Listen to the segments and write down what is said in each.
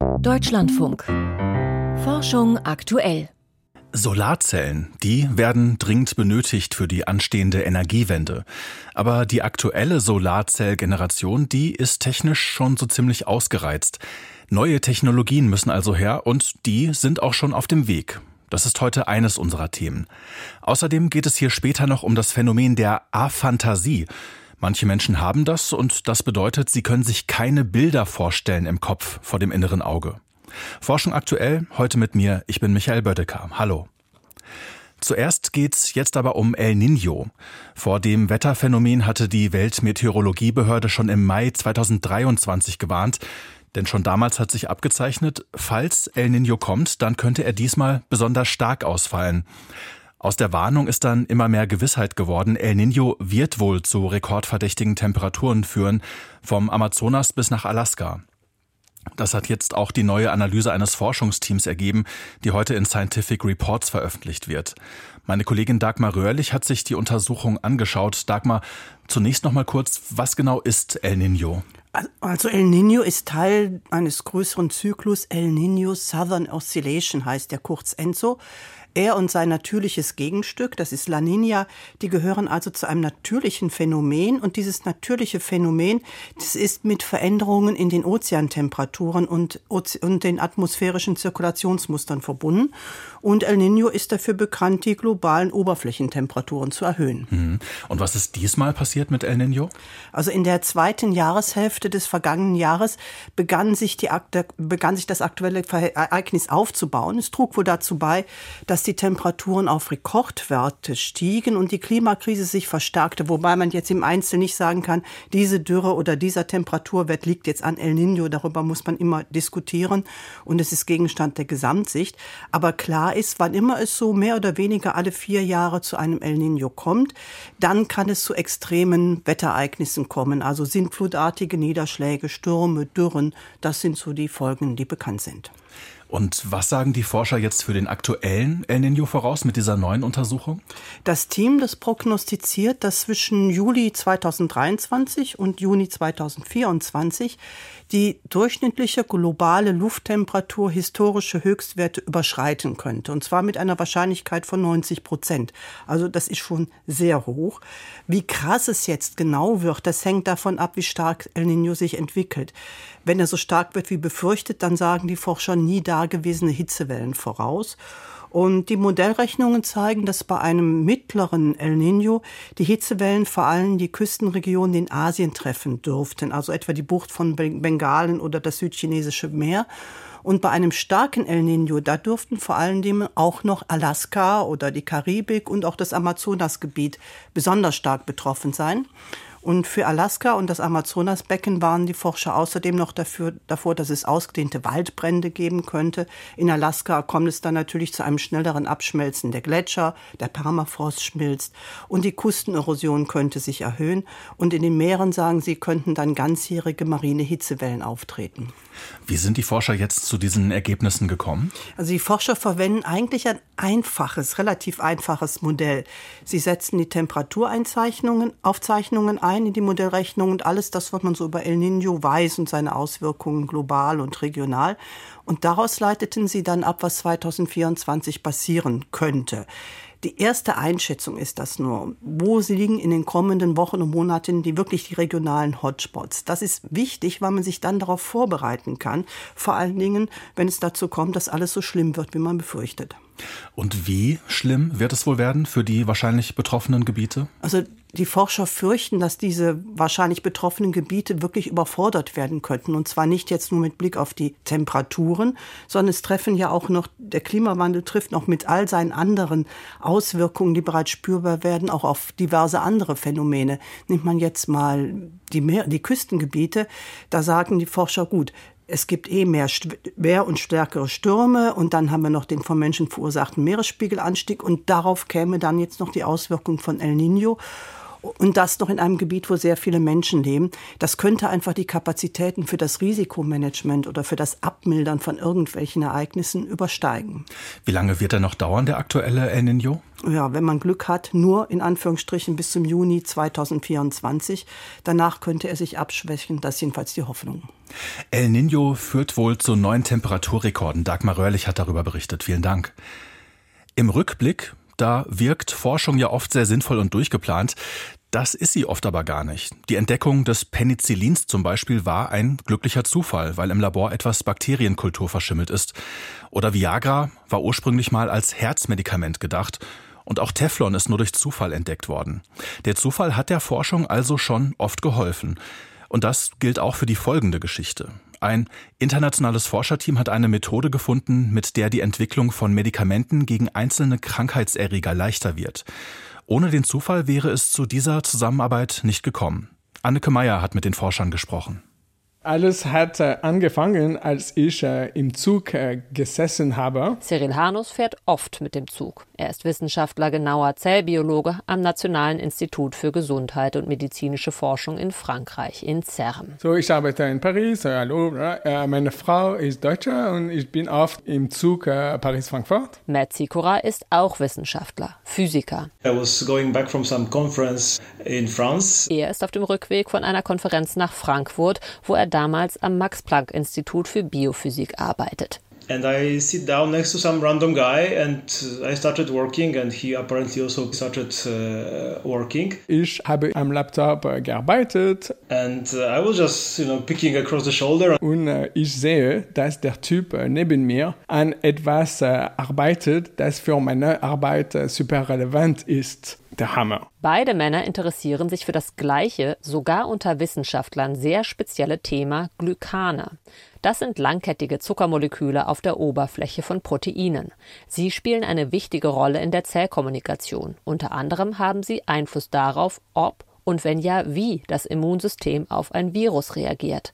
Deutschlandfunk. Forschung aktuell. Solarzellen, die werden dringend benötigt für die anstehende Energiewende. Aber die aktuelle Solarzellgeneration, die ist technisch schon so ziemlich ausgereizt. Neue Technologien müssen also her und die sind auch schon auf dem Weg. Das ist heute eines unserer Themen. Außerdem geht es hier später noch um das Phänomen der Aphantasie. Manche Menschen haben das und das bedeutet, sie können sich keine Bilder vorstellen im Kopf vor dem inneren Auge. Forschung aktuell, heute mit mir, ich bin Michael Bödecker. Hallo. Zuerst geht's jetzt aber um El Niño. Vor dem Wetterphänomen hatte die Weltmeteorologiebehörde schon im Mai 2023 gewarnt. Denn schon damals hat sich abgezeichnet, falls El Niño kommt, dann könnte er diesmal besonders stark ausfallen. Aus der Warnung ist dann immer mehr Gewissheit geworden. El Niño wird wohl zu rekordverdächtigen Temperaturen führen, vom Amazonas bis nach Alaska. Das hat jetzt auch die neue Analyse eines Forschungsteams ergeben, die heute in Scientific Reports veröffentlicht wird. Meine Kollegin Dagmar Röhrlich hat sich die Untersuchung angeschaut. Dagmar, zunächst noch mal kurz, was genau ist El Niño? Also El Niño ist Teil eines größeren Zyklus. El Niño Southern Oscillation heißt der kurz ENSO. Er und sein natürliches Gegenstück, das ist La Niña, die gehören also zu einem natürlichen Phänomen und dieses natürliche Phänomen, das ist mit Veränderungen in den Ozeantemperaturen und, und den atmosphärischen Zirkulationsmustern verbunden. Und El Niño ist dafür bekannt, die globalen Oberflächentemperaturen zu erhöhen. Mhm. Und was ist diesmal passiert mit El Niño? Also in der zweiten Jahreshälfte des vergangenen Jahres begann sich, die, begann sich das aktuelle Ereignis aufzubauen. Es trug wohl dazu bei, dass die Temperaturen auf Rekordwerte stiegen und die Klimakrise sich verstärkte, wobei man jetzt im Einzelnen nicht sagen kann, diese Dürre oder dieser Temperaturwert liegt jetzt an El Niño, darüber muss man immer diskutieren und es ist Gegenstand der Gesamtsicht. Aber klar ist, wann immer es so mehr oder weniger alle vier Jahre zu einem El Niño kommt, dann kann es zu extremen Wetterereignissen kommen, also sintflutartige Niederschläge, Stürme, Dürren, das sind so die Folgen, die bekannt sind. Und was sagen die Forscher jetzt für den aktuellen El Niño voraus mit dieser neuen Untersuchung? Das Team, das prognostiziert, dass zwischen Juli 2023 und Juni 2024 die durchschnittliche globale Lufttemperatur historische Höchstwerte überschreiten könnte. Und zwar mit einer Wahrscheinlichkeit von 90 Prozent. Also das ist schon sehr hoch. Wie krass es jetzt genau wird, das hängt davon ab, wie stark El Niño sich entwickelt. Wenn er so stark wird wie befürchtet, dann sagen die Forscher nie dagewesene Hitzewellen voraus. Und die Modellrechnungen zeigen, dass bei einem mittleren El Niño die Hitzewellen vor allem die Küstenregionen in Asien treffen dürften, also etwa die Bucht von Bengalen oder das südchinesische Meer. Und bei einem starken El Niño, da dürften vor allen Dingen auch noch Alaska oder die Karibik und auch das Amazonasgebiet besonders stark betroffen sein. Und für Alaska und das Amazonasbecken waren die Forscher außerdem noch dafür, davor, dass es ausgedehnte Waldbrände geben könnte. In Alaska kommt es dann natürlich zu einem schnelleren Abschmelzen der Gletscher, der Permafrost schmilzt und die Küstenerosion könnte sich erhöhen. Und in den Meeren, sagen sie, könnten dann ganzjährige marine Hitzewellen auftreten. Wie sind die Forscher jetzt zu diesen Ergebnissen gekommen? Also die Forscher verwenden eigentlich ein einfaches, relativ einfaches Modell. Sie setzen die Temperatureinzeichnungen, Aufzeichnungen ein in die Modellrechnung und alles das, was man so über El Niño weiß und seine Auswirkungen global und regional. Und daraus leiteten sie dann ab, was 2024 passieren könnte. Die erste Einschätzung ist das nur. Wo sie liegen in den kommenden Wochen und Monaten die wirklich die regionalen Hotspots. Das ist wichtig, weil man sich dann darauf vorbereiten kann. Vor allen Dingen, wenn es dazu kommt, dass alles so schlimm wird, wie man befürchtet. Und wie schlimm wird es wohl werden für die wahrscheinlich betroffenen Gebiete? Also die Forscher fürchten, dass diese wahrscheinlich betroffenen Gebiete wirklich überfordert werden könnten. Und zwar nicht jetzt nur mit Blick auf die Temperaturen, sondern es treffen ja auch noch, der Klimawandel trifft noch mit all seinen anderen Auswirkungen, die bereits spürbar werden, auch auf diverse andere Phänomene. Nimmt man jetzt mal die, Meer, die Küstengebiete, da sagen die Forscher, gut, es gibt eh mehr, mehr und stärkere Stürme und dann haben wir noch den von Menschen verursachten Meeresspiegelanstieg und darauf käme dann jetzt noch die Auswirkung von El Niño. Und das noch in einem Gebiet, wo sehr viele Menschen leben. Das könnte einfach die Kapazitäten für das Risikomanagement oder für das Abmildern von irgendwelchen Ereignissen übersteigen. Wie lange wird er noch dauern, der aktuelle El Nino? Ja, wenn man Glück hat, nur in Anführungsstrichen bis zum Juni 2024. Danach könnte er sich abschwächen. Das ist jedenfalls die Hoffnung. El Nino führt wohl zu neuen Temperaturrekorden. Dagmar Röhrlich hat darüber berichtet. Vielen Dank. Im Rückblick da wirkt Forschung ja oft sehr sinnvoll und durchgeplant. Das ist sie oft aber gar nicht. Die Entdeckung des Penicillins zum Beispiel war ein glücklicher Zufall, weil im Labor etwas Bakterienkultur verschimmelt ist. Oder Viagra war ursprünglich mal als Herzmedikament gedacht. Und auch Teflon ist nur durch Zufall entdeckt worden. Der Zufall hat der Forschung also schon oft geholfen. Und das gilt auch für die folgende Geschichte. Ein internationales Forscherteam hat eine Methode gefunden, mit der die Entwicklung von Medikamenten gegen einzelne Krankheitserreger leichter wird. Ohne den Zufall wäre es zu dieser Zusammenarbeit nicht gekommen. Anneke Meyer hat mit den Forschern gesprochen. Alles hat äh, angefangen, als ich äh, im Zug äh, gesessen habe. Cyril Hanus fährt oft mit dem Zug. Er ist Wissenschaftler, genauer Zellbiologe am Nationalen Institut für Gesundheit und medizinische Forschung in Frankreich, in CERN. So, ich arbeite in Paris. hallo, meine Frau ist Deutsche und ich bin oft im Zug Paris-Frankfurt. Matt Sikora ist auch Wissenschaftler, Physiker. I was going back from some conference in France. Er ist auf dem Rückweg von einer Konferenz nach Frankfurt, wo er damals am Max-Planck-Institut für Biophysik arbeitet. And I sit down next to some random guy and I started working and he apparently also started uh, working. Ich habe am Laptop gearbeitet. And uh, I was just, you know, picking across the shoulder. Und uh, ich sehe, dass der Typ uh, neben mir an etwas uh, arbeitet, das für meine Arbeit super relevant ist der Hammer. Beide Männer interessieren sich für das gleiche, sogar unter Wissenschaftlern sehr spezielle Thema Glykane. Das sind langkettige Zuckermoleküle auf der Oberfläche von Proteinen. Sie spielen eine wichtige Rolle in der Zellkommunikation. Unter anderem haben sie Einfluss darauf, ob und wenn ja, wie das Immunsystem auf ein Virus reagiert.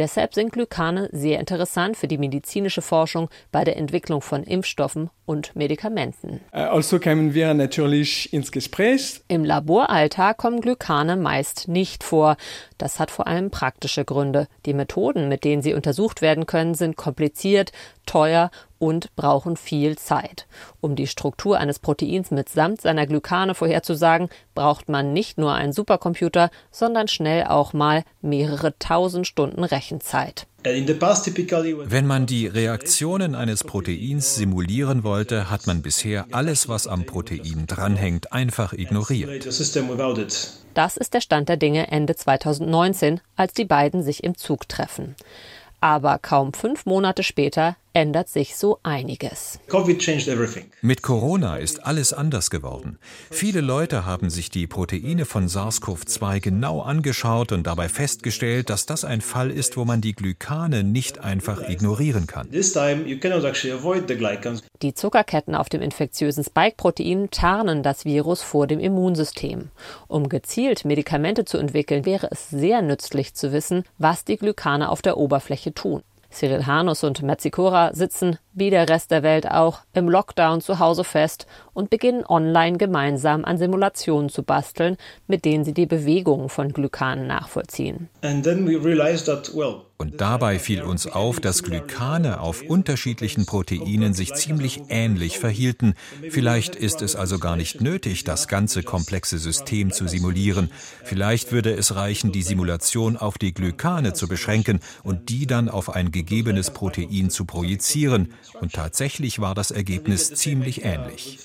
Deshalb sind Glykane sehr interessant für die medizinische Forschung bei der Entwicklung von Impfstoffen und Medikamenten. Äh, also kamen wir natürlich ins Gespräch. Im Laboralltag kommen Glykane meist nicht vor. Das hat vor allem praktische Gründe. Die Methoden, mit denen sie untersucht werden können, sind kompliziert, teuer und brauchen viel Zeit. Um die Struktur eines Proteins mitsamt seiner Glykane vorherzusagen, braucht man nicht nur einen Supercomputer, sondern schnell auch mal mehrere tausend Stunden Rechenzeit. Wenn man die Reaktionen eines Proteins simulieren wollte, hat man bisher alles, was am Protein dranhängt, einfach ignoriert. Das ist der Stand der Dinge Ende 2019, als die beiden sich im Zug treffen. Aber kaum fünf Monate später ändert sich so einiges. Mit Corona ist alles anders geworden. Viele Leute haben sich die Proteine von SARS-CoV-2 genau angeschaut und dabei festgestellt, dass das ein Fall ist, wo man die Glykane nicht einfach ignorieren kann. Die Zuckerketten auf dem infektiösen Spike-Protein tarnen das Virus vor dem Immunsystem. Um gezielt Medikamente zu entwickeln, wäre es sehr nützlich zu wissen, was die Glykane auf der Oberfläche tun. Cyril Hanus und Metzikora sitzen, wie der Rest der Welt auch, im Lockdown zu Hause fest und beginnen online gemeinsam an Simulationen zu basteln, mit denen sie die Bewegungen von Glykanen nachvollziehen. Und dabei fiel uns auf, dass Glykane auf unterschiedlichen Proteinen sich ziemlich ähnlich verhielten. Vielleicht ist es also gar nicht nötig, das ganze komplexe System zu simulieren. Vielleicht würde es reichen, die Simulation auf die Glykane zu beschränken und die dann auf ein gegebenes Protein zu projizieren. Und tatsächlich war das Ergebnis ziemlich ähnlich.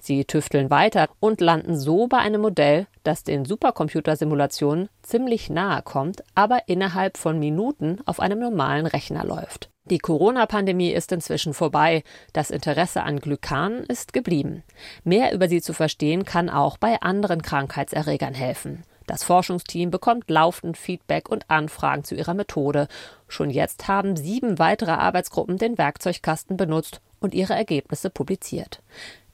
Sie tüfteln weiter und landen so bei einem Modell, das den Supercomputersimulationen ziemlich nahe kommt, aber innerhalb von Minuten auf einem normalen Rechner läuft. Die Corona-Pandemie ist inzwischen vorbei. Das Interesse an Glykanen ist geblieben. Mehr über sie zu verstehen kann auch bei anderen Krankheitserregern helfen. Das Forschungsteam bekommt laufend Feedback und Anfragen zu ihrer Methode. Schon jetzt haben sieben weitere Arbeitsgruppen den Werkzeugkasten benutzt und ihre Ergebnisse publiziert.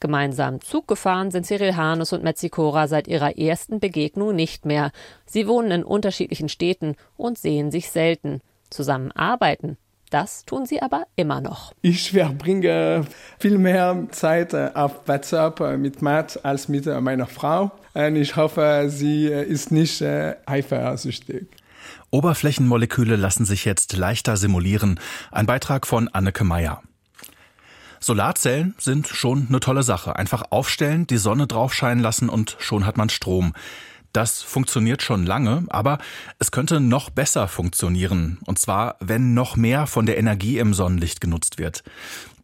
Gemeinsam Zug gefahren sind Cyril Hanus und Metzikora seit ihrer ersten Begegnung nicht mehr. Sie wohnen in unterschiedlichen Städten und sehen sich selten. Zusammen arbeiten, Das tun sie aber immer noch. Ich verbringe viel mehr Zeit äh, auf WhatsApp äh, mit Matt als mit äh, meiner Frau. Und ich hoffe, sie ist nicht eifersüchtig. Oberflächenmoleküle lassen sich jetzt leichter simulieren. Ein Beitrag von Anneke Meyer. Solarzellen sind schon eine tolle Sache. Einfach aufstellen, die Sonne draufscheinen lassen und schon hat man Strom. Das funktioniert schon lange, aber es könnte noch besser funktionieren. Und zwar, wenn noch mehr von der Energie im Sonnenlicht genutzt wird.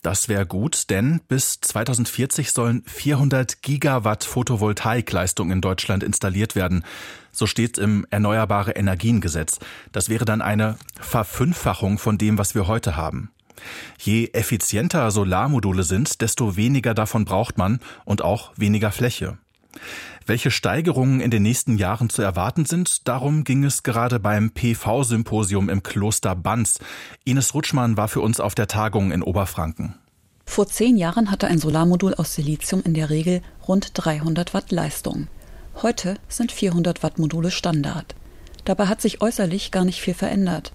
Das wäre gut, denn bis 2040 sollen 400 Gigawatt Photovoltaikleistung in Deutschland installiert werden. So steht im Erneuerbare Energiengesetz. Das wäre dann eine Verfünffachung von dem, was wir heute haben. Je effizienter Solarmodule sind, desto weniger davon braucht man und auch weniger Fläche. Welche Steigerungen in den nächsten Jahren zu erwarten sind, darum ging es gerade beim PV-Symposium im Kloster Banz. Ines Rutschmann war für uns auf der Tagung in Oberfranken. Vor zehn Jahren hatte ein Solarmodul aus Silizium in der Regel rund 300 Watt Leistung. Heute sind 400 Watt Module Standard. Dabei hat sich äußerlich gar nicht viel verändert.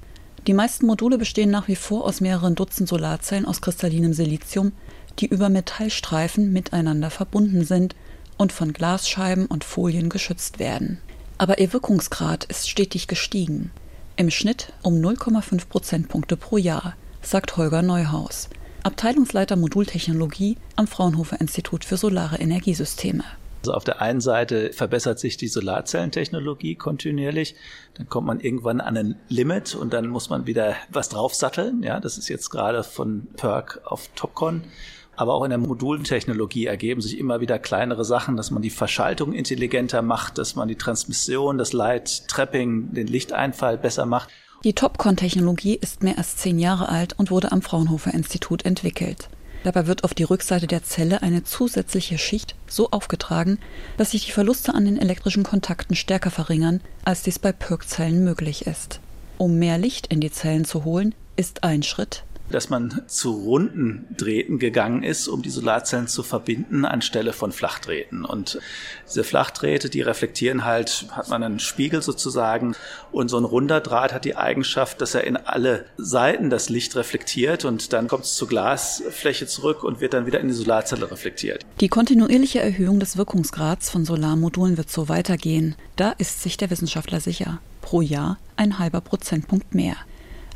Die meisten Module bestehen nach wie vor aus mehreren Dutzend Solarzellen aus kristallinem Silizium, die über Metallstreifen miteinander verbunden sind und von Glasscheiben und Folien geschützt werden. Aber ihr Wirkungsgrad ist stetig gestiegen. Im Schnitt um 0,5 Prozentpunkte pro Jahr, sagt Holger Neuhaus, Abteilungsleiter Modultechnologie am Fraunhofer Institut für Solare Energiesysteme. Also auf der einen Seite verbessert sich die Solarzellentechnologie kontinuierlich, dann kommt man irgendwann an ein Limit und dann muss man wieder was draufsatteln. Ja, das ist jetzt gerade von PERC auf Topcon aber auch in der Modulentechnologie ergeben sich immer wieder kleinere Sachen, dass man die Verschaltung intelligenter macht, dass man die Transmission, das Light Trapping, den Lichteinfall besser macht. Die Topcon-Technologie ist mehr als zehn Jahre alt und wurde am Fraunhofer Institut entwickelt. Dabei wird auf die Rückseite der Zelle eine zusätzliche Schicht so aufgetragen, dass sich die Verluste an den elektrischen Kontakten stärker verringern, als dies bei PERC-Zellen möglich ist. Um mehr Licht in die Zellen zu holen, ist ein Schritt dass man zu runden Drähten gegangen ist, um die Solarzellen zu verbinden, anstelle von Flachdrähten. Und diese Flachdrähte, die reflektieren halt, hat man einen Spiegel sozusagen. Und so ein runder Draht hat die Eigenschaft, dass er in alle Seiten das Licht reflektiert und dann kommt es zur Glasfläche zurück und wird dann wieder in die Solarzelle reflektiert. Die kontinuierliche Erhöhung des Wirkungsgrads von Solarmodulen wird so weitergehen. Da ist sich der Wissenschaftler sicher. Pro Jahr ein halber Prozentpunkt mehr.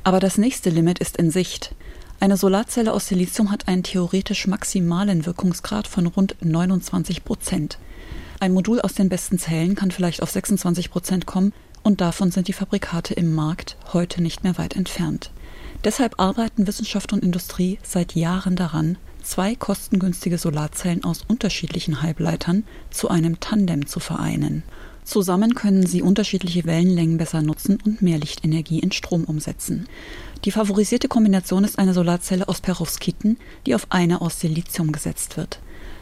Aber das nächste Limit ist in Sicht. Eine Solarzelle aus Silizium hat einen theoretisch maximalen Wirkungsgrad von rund 29 Prozent. Ein Modul aus den besten Zellen kann vielleicht auf 26 Prozent kommen und davon sind die Fabrikate im Markt heute nicht mehr weit entfernt. Deshalb arbeiten Wissenschaft und Industrie seit Jahren daran, zwei kostengünstige Solarzellen aus unterschiedlichen Halbleitern zu einem Tandem zu vereinen. Zusammen können sie unterschiedliche Wellenlängen besser nutzen und mehr Lichtenergie in Strom umsetzen. Die favorisierte Kombination ist eine Solarzelle aus Perovskiten, die auf eine aus Silizium gesetzt wird.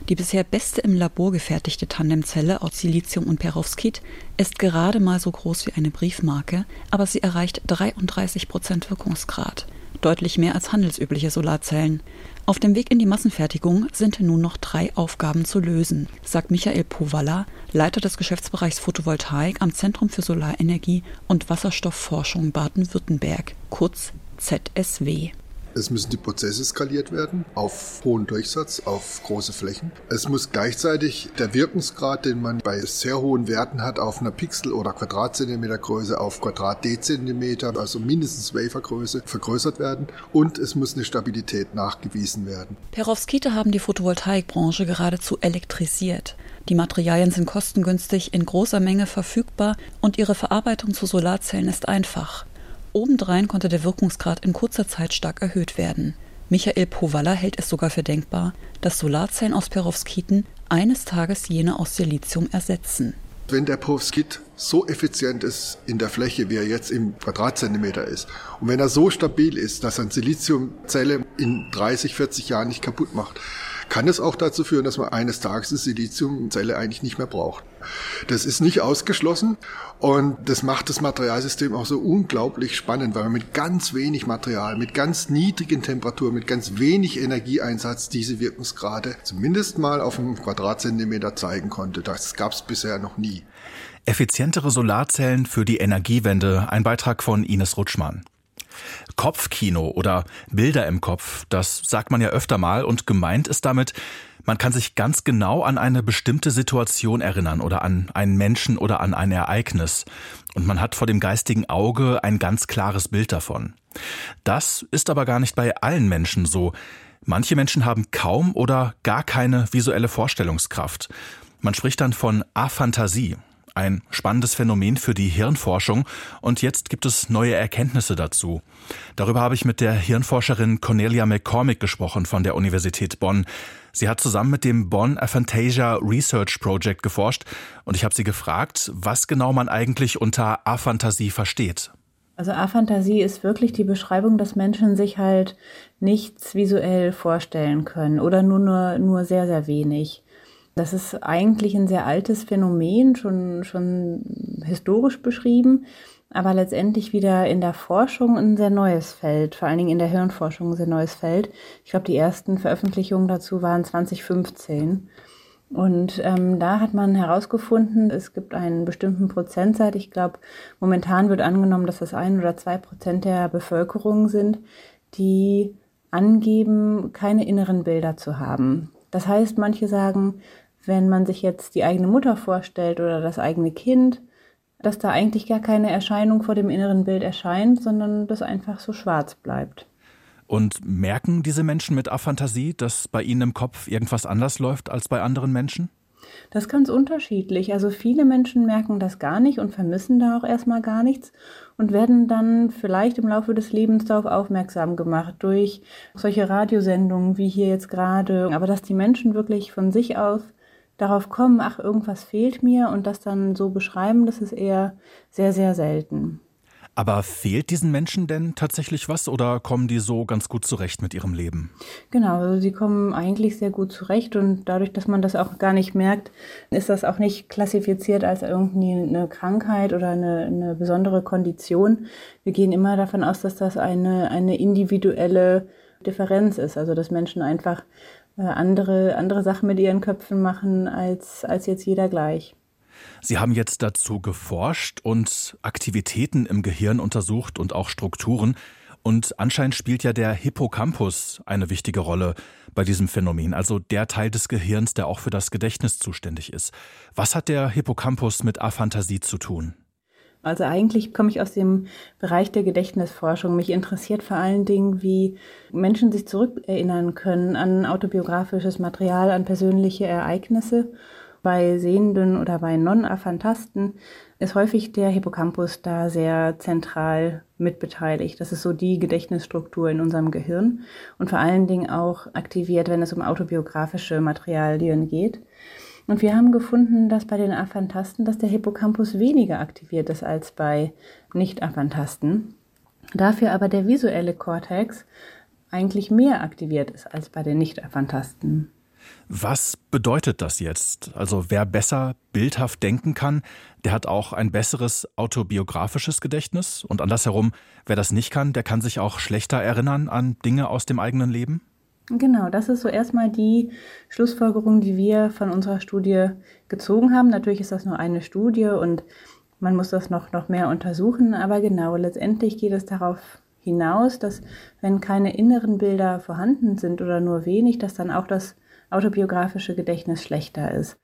Die bisher beste im Labor gefertigte Tandemzelle aus Silizium und Perovskit ist gerade mal so groß wie eine Briefmarke, aber sie erreicht 33 Prozent Wirkungsgrad, deutlich mehr als handelsübliche Solarzellen. Auf dem Weg in die Massenfertigung sind nun noch drei Aufgaben zu lösen, sagt Michael Powalla, Leiter des Geschäftsbereichs Photovoltaik am Zentrum für Solarenergie und Wasserstoffforschung Baden-Württemberg, kurz ZSW. Es müssen die Prozesse skaliert werden auf hohen Durchsatz, auf große Flächen. Es muss gleichzeitig der Wirkungsgrad, den man bei sehr hohen Werten hat, auf einer Pixel- oder Quadratzentimetergröße auf Quadrat-Dezentimeter, also mindestens Wafergröße, vergrößert werden. Und es muss eine Stabilität nachgewiesen werden. Perovskite haben die Photovoltaikbranche geradezu elektrisiert. Die Materialien sind kostengünstig, in großer Menge verfügbar und ihre Verarbeitung zu Solarzellen ist einfach. Obendrein konnte der Wirkungsgrad in kurzer Zeit stark erhöht werden. Michael Powalla hält es sogar für denkbar, dass Solarzellen aus Perovskiten eines Tages jene aus Silizium ersetzen. Wenn der Perovskit so effizient ist in der Fläche, wie er jetzt im Quadratzentimeter ist, und wenn er so stabil ist, dass er Siliziumzelle in 30, 40 Jahren nicht kaputt macht, kann es auch dazu führen, dass man eines Tages die Siliziumzelle eigentlich nicht mehr braucht. Das ist nicht ausgeschlossen und das macht das Materialsystem auch so unglaublich spannend, weil man mit ganz wenig Material, mit ganz niedrigen Temperaturen, mit ganz wenig Energieeinsatz diese Wirkungsgrade zumindest mal auf einem Quadratzentimeter zeigen konnte. Das gab es bisher noch nie. Effizientere Solarzellen für die Energiewende, ein Beitrag von Ines Rutschmann. Kopfkino oder Bilder im Kopf, das sagt man ja öfter mal und gemeint ist damit, man kann sich ganz genau an eine bestimmte Situation erinnern oder an einen Menschen oder an ein Ereignis. Und man hat vor dem geistigen Auge ein ganz klares Bild davon. Das ist aber gar nicht bei allen Menschen so. Manche Menschen haben kaum oder gar keine visuelle Vorstellungskraft. Man spricht dann von Aphantasie. Ein spannendes Phänomen für die Hirnforschung und jetzt gibt es neue Erkenntnisse dazu. Darüber habe ich mit der Hirnforscherin Cornelia McCormick gesprochen von der Universität Bonn. Sie hat zusammen mit dem Bonn Aphantasia Research Project geforscht und ich habe sie gefragt, was genau man eigentlich unter Aphantasie versteht. Also Aphantasie ist wirklich die Beschreibung, dass Menschen sich halt nichts visuell vorstellen können oder nur, nur, nur sehr, sehr wenig. Das ist eigentlich ein sehr altes Phänomen, schon, schon historisch beschrieben, aber letztendlich wieder in der Forschung ein sehr neues Feld, vor allen Dingen in der Hirnforschung ein sehr neues Feld. Ich glaube, die ersten Veröffentlichungen dazu waren 2015. Und ähm, da hat man herausgefunden, es gibt einen bestimmten Prozentsatz. Ich glaube, momentan wird angenommen, dass das ein oder zwei Prozent der Bevölkerung sind, die angeben, keine inneren Bilder zu haben. Das heißt, manche sagen, wenn man sich jetzt die eigene Mutter vorstellt oder das eigene Kind, dass da eigentlich gar keine Erscheinung vor dem inneren Bild erscheint, sondern das einfach so schwarz bleibt. Und merken diese Menschen mit Aphantasie, dass bei ihnen im Kopf irgendwas anders läuft als bei anderen Menschen? Das ist ganz unterschiedlich. Also viele Menschen merken das gar nicht und vermissen da auch erstmal gar nichts und werden dann vielleicht im Laufe des Lebens darauf aufmerksam gemacht durch solche Radiosendungen wie hier jetzt gerade. Aber dass die Menschen wirklich von sich aus darauf kommen, ach, irgendwas fehlt mir und das dann so beschreiben, das ist eher sehr, sehr selten. Aber fehlt diesen Menschen denn tatsächlich was oder kommen die so ganz gut zurecht mit ihrem Leben? Genau, also sie kommen eigentlich sehr gut zurecht und dadurch, dass man das auch gar nicht merkt, ist das auch nicht klassifiziert als irgendwie eine Krankheit oder eine, eine besondere Kondition. Wir gehen immer davon aus, dass das eine, eine individuelle Differenz ist, also dass Menschen einfach äh, andere, andere Sachen mit ihren Köpfen machen als, als jetzt jeder gleich. Sie haben jetzt dazu geforscht und Aktivitäten im Gehirn untersucht und auch Strukturen. Und anscheinend spielt ja der Hippocampus eine wichtige Rolle bei diesem Phänomen, also der Teil des Gehirns, der auch für das Gedächtnis zuständig ist. Was hat der Hippocampus mit Aphantasie zu tun? Also eigentlich komme ich aus dem Bereich der Gedächtnisforschung. Mich interessiert vor allen Dingen, wie Menschen sich zurückerinnern können an autobiografisches Material, an persönliche Ereignisse. Bei Sehenden oder bei Non-Aphantasten ist häufig der Hippocampus da sehr zentral mitbeteiligt. Das ist so die Gedächtnisstruktur in unserem Gehirn und vor allen Dingen auch aktiviert, wenn es um autobiografische Materialien geht. Und wir haben gefunden, dass bei den Aphantasten, dass der Hippocampus weniger aktiviert ist als bei Nicht-Aphantasten. Dafür aber der visuelle Kortex eigentlich mehr aktiviert ist als bei den Nicht-Aphantasten. Was bedeutet das jetzt? Also wer besser bildhaft denken kann, der hat auch ein besseres autobiografisches Gedächtnis und andersherum, wer das nicht kann, der kann sich auch schlechter erinnern an Dinge aus dem eigenen Leben? Genau, das ist so erstmal die Schlussfolgerung, die wir von unserer Studie gezogen haben. Natürlich ist das nur eine Studie und man muss das noch, noch mehr untersuchen, aber genau, letztendlich geht es darauf hinaus, dass wenn keine inneren Bilder vorhanden sind oder nur wenig, dass dann auch das autobiografische Gedächtnis schlechter ist.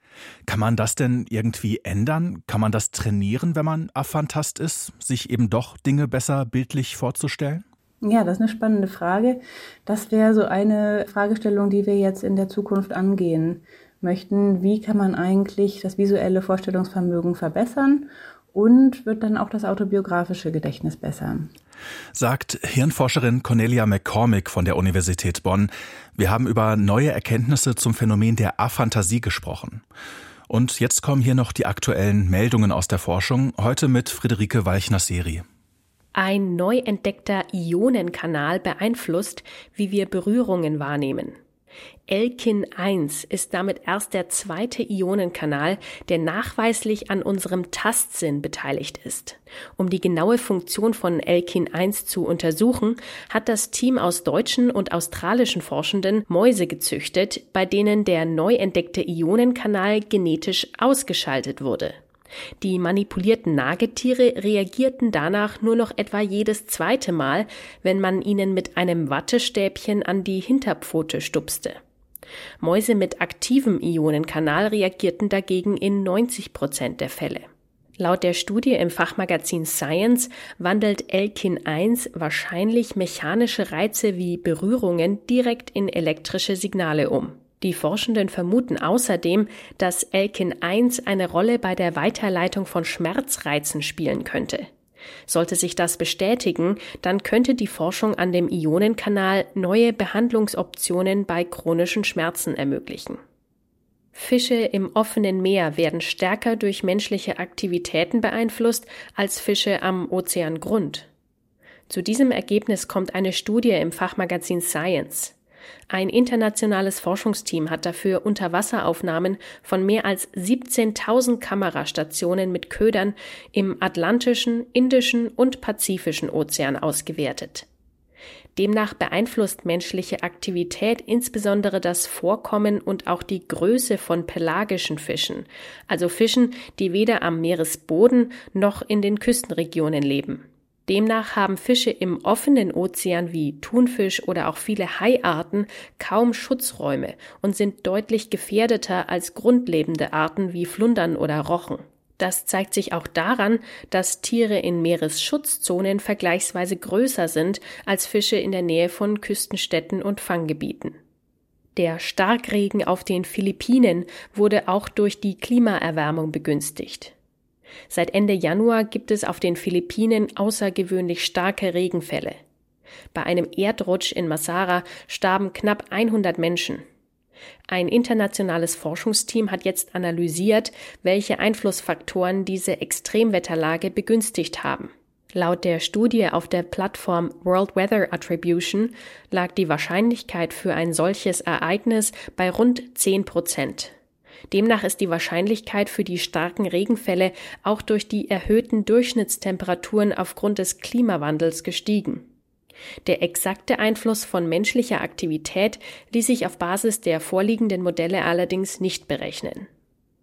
Kann man das denn irgendwie ändern? Kann man das trainieren, wenn man Aphantast ist, sich eben doch Dinge besser bildlich vorzustellen? Ja, das ist eine spannende Frage. Das wäre so eine Fragestellung, die wir jetzt in der Zukunft angehen möchten. Wie kann man eigentlich das visuelle Vorstellungsvermögen verbessern und wird dann auch das autobiografische Gedächtnis besser? Sagt Hirnforscherin Cornelia McCormick von der Universität Bonn. Wir haben über neue Erkenntnisse zum Phänomen der Aphantasie gesprochen. Und jetzt kommen hier noch die aktuellen Meldungen aus der Forschung, heute mit Friederike Walchner-Seri. Ein neu entdeckter Ionenkanal beeinflusst, wie wir Berührungen wahrnehmen. Elkin 1 ist damit erst der zweite Ionenkanal, der nachweislich an unserem Tastsinn beteiligt ist. Um die genaue Funktion von Elkin 1 zu untersuchen, hat das Team aus deutschen und australischen Forschenden Mäuse gezüchtet, bei denen der neu entdeckte Ionenkanal genetisch ausgeschaltet wurde. Die manipulierten Nagetiere reagierten danach nur noch etwa jedes zweite Mal, wenn man ihnen mit einem Wattestäbchen an die Hinterpfote stupste. Mäuse mit aktivem Ionenkanal reagierten dagegen in 90 Prozent der Fälle. Laut der Studie im Fachmagazin Science wandelt Elkin 1 wahrscheinlich mechanische Reize wie Berührungen direkt in elektrische Signale um. Die Forschenden vermuten außerdem, dass Elkin 1 eine Rolle bei der Weiterleitung von Schmerzreizen spielen könnte. Sollte sich das bestätigen, dann könnte die Forschung an dem Ionenkanal neue Behandlungsoptionen bei chronischen Schmerzen ermöglichen. Fische im offenen Meer werden stärker durch menschliche Aktivitäten beeinflusst als Fische am Ozeangrund. Zu diesem Ergebnis kommt eine Studie im Fachmagazin Science. Ein internationales Forschungsteam hat dafür Unterwasseraufnahmen von mehr als 17.000 Kamerastationen mit Ködern im Atlantischen, Indischen und Pazifischen Ozean ausgewertet. Demnach beeinflusst menschliche Aktivität insbesondere das Vorkommen und auch die Größe von pelagischen Fischen, also Fischen, die weder am Meeresboden noch in den Küstenregionen leben. Demnach haben Fische im offenen Ozean wie Thunfisch oder auch viele Haiarten kaum Schutzräume und sind deutlich gefährdeter als grundlebende Arten wie Flundern oder Rochen. Das zeigt sich auch daran, dass Tiere in Meeresschutzzonen vergleichsweise größer sind als Fische in der Nähe von Küstenstädten und Fanggebieten. Der Starkregen auf den Philippinen wurde auch durch die Klimaerwärmung begünstigt. Seit Ende Januar gibt es auf den Philippinen außergewöhnlich starke Regenfälle. Bei einem Erdrutsch in Masara starben knapp 100 Menschen. Ein internationales Forschungsteam hat jetzt analysiert, welche Einflussfaktoren diese Extremwetterlage begünstigt haben. Laut der Studie auf der Plattform World Weather Attribution lag die Wahrscheinlichkeit für ein solches Ereignis bei rund 10 Prozent. Demnach ist die Wahrscheinlichkeit für die starken Regenfälle auch durch die erhöhten Durchschnittstemperaturen aufgrund des Klimawandels gestiegen. Der exakte Einfluss von menschlicher Aktivität ließ sich auf Basis der vorliegenden Modelle allerdings nicht berechnen.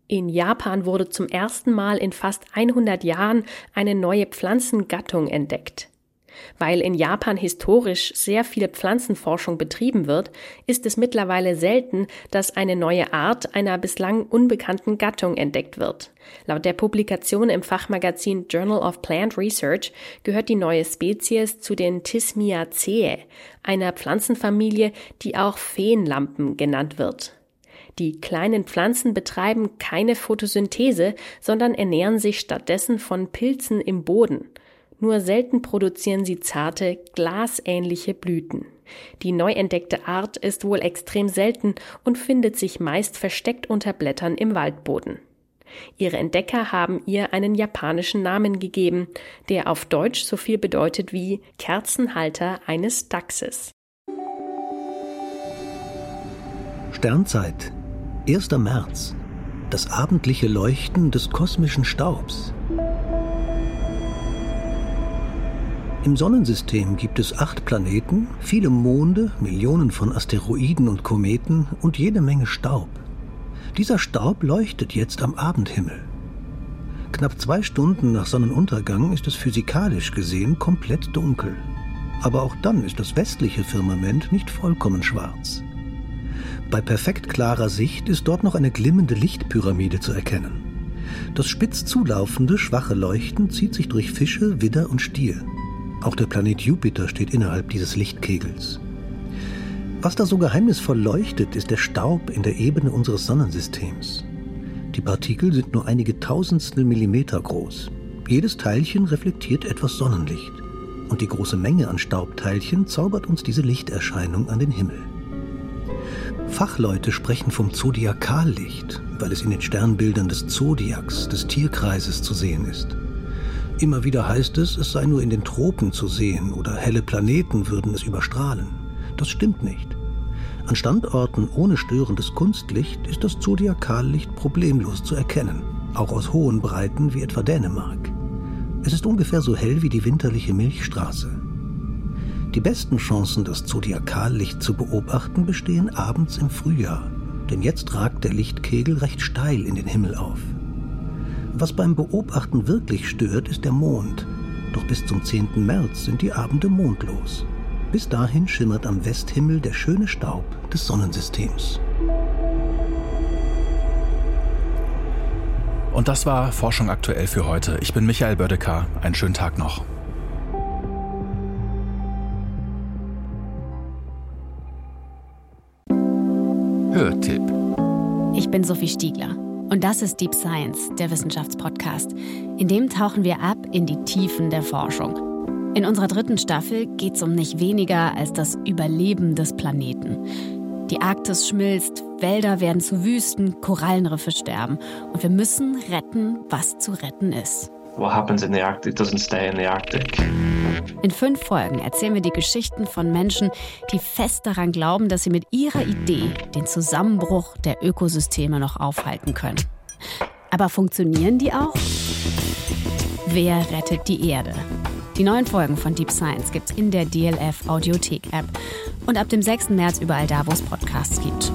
In Japan wurde zum ersten Mal in fast 100 Jahren eine neue Pflanzengattung entdeckt. Weil in Japan historisch sehr viel Pflanzenforschung betrieben wird, ist es mittlerweile selten, dass eine neue Art einer bislang unbekannten Gattung entdeckt wird. Laut der Publikation im Fachmagazin Journal of Plant Research gehört die neue Spezies zu den Thismiaceae, einer Pflanzenfamilie, die auch Feenlampen genannt wird. Die kleinen Pflanzen betreiben keine Photosynthese, sondern ernähren sich stattdessen von Pilzen im Boden. Nur selten produzieren sie zarte, glasähnliche Blüten. Die neu entdeckte Art ist wohl extrem selten und findet sich meist versteckt unter Blättern im Waldboden. Ihre Entdecker haben ihr einen japanischen Namen gegeben, der auf Deutsch so viel bedeutet wie Kerzenhalter eines Dachses. Sternzeit, 1. März. Das abendliche Leuchten des kosmischen Staubs. Im Sonnensystem gibt es acht Planeten, viele Monde, Millionen von Asteroiden und Kometen und jede Menge Staub. Dieser Staub leuchtet jetzt am Abendhimmel. Knapp zwei Stunden nach Sonnenuntergang ist es physikalisch gesehen komplett dunkel. Aber auch dann ist das westliche Firmament nicht vollkommen schwarz. Bei perfekt klarer Sicht ist dort noch eine glimmende Lichtpyramide zu erkennen. Das spitz zulaufende, schwache Leuchten zieht sich durch Fische, Widder und Stier. Auch der Planet Jupiter steht innerhalb dieses Lichtkegels. Was da so geheimnisvoll leuchtet, ist der Staub in der Ebene unseres Sonnensystems. Die Partikel sind nur einige Tausendstel Millimeter groß. Jedes Teilchen reflektiert etwas Sonnenlicht. Und die große Menge an Staubteilchen zaubert uns diese Lichterscheinung an den Himmel. Fachleute sprechen vom Zodiakallicht, weil es in den Sternbildern des Zodiacs, des Tierkreises, zu sehen ist. Immer wieder heißt es, es sei nur in den Tropen zu sehen oder helle Planeten würden es überstrahlen. Das stimmt nicht. An Standorten ohne störendes Kunstlicht ist das Zodiakallicht problemlos zu erkennen, auch aus hohen Breiten wie etwa Dänemark. Es ist ungefähr so hell wie die winterliche Milchstraße. Die besten Chancen, das Zodiakallicht zu beobachten, bestehen abends im Frühjahr, denn jetzt ragt der Lichtkegel recht steil in den Himmel auf. Was beim Beobachten wirklich stört, ist der Mond. Doch bis zum 10. März sind die Abende mondlos. Bis dahin schimmert am Westhimmel der schöne Staub des Sonnensystems. Und das war Forschung aktuell für heute. Ich bin Michael Bödecker. Einen schönen Tag noch. Hörtipp. Ich bin Sophie Stiegler. Und das ist Deep Science, der Wissenschaftspodcast. In dem tauchen wir ab in die Tiefen der Forschung. In unserer dritten Staffel geht es um nicht weniger als das Überleben des Planeten. Die Arktis schmilzt, Wälder werden zu Wüsten, Korallenriffe sterben. Und wir müssen retten, was zu retten ist. What happens in the Arctic doesn't stay in the Arctic. In fünf Folgen erzählen wir die Geschichten von Menschen, die fest daran glauben, dass sie mit ihrer Idee den Zusammenbruch der Ökosysteme noch aufhalten können. Aber funktionieren die auch? Wer rettet die Erde? Die neuen Folgen von Deep Science gibt's in der DLF Audiothek App und ab dem 6. März überall da, wo es Podcasts gibt.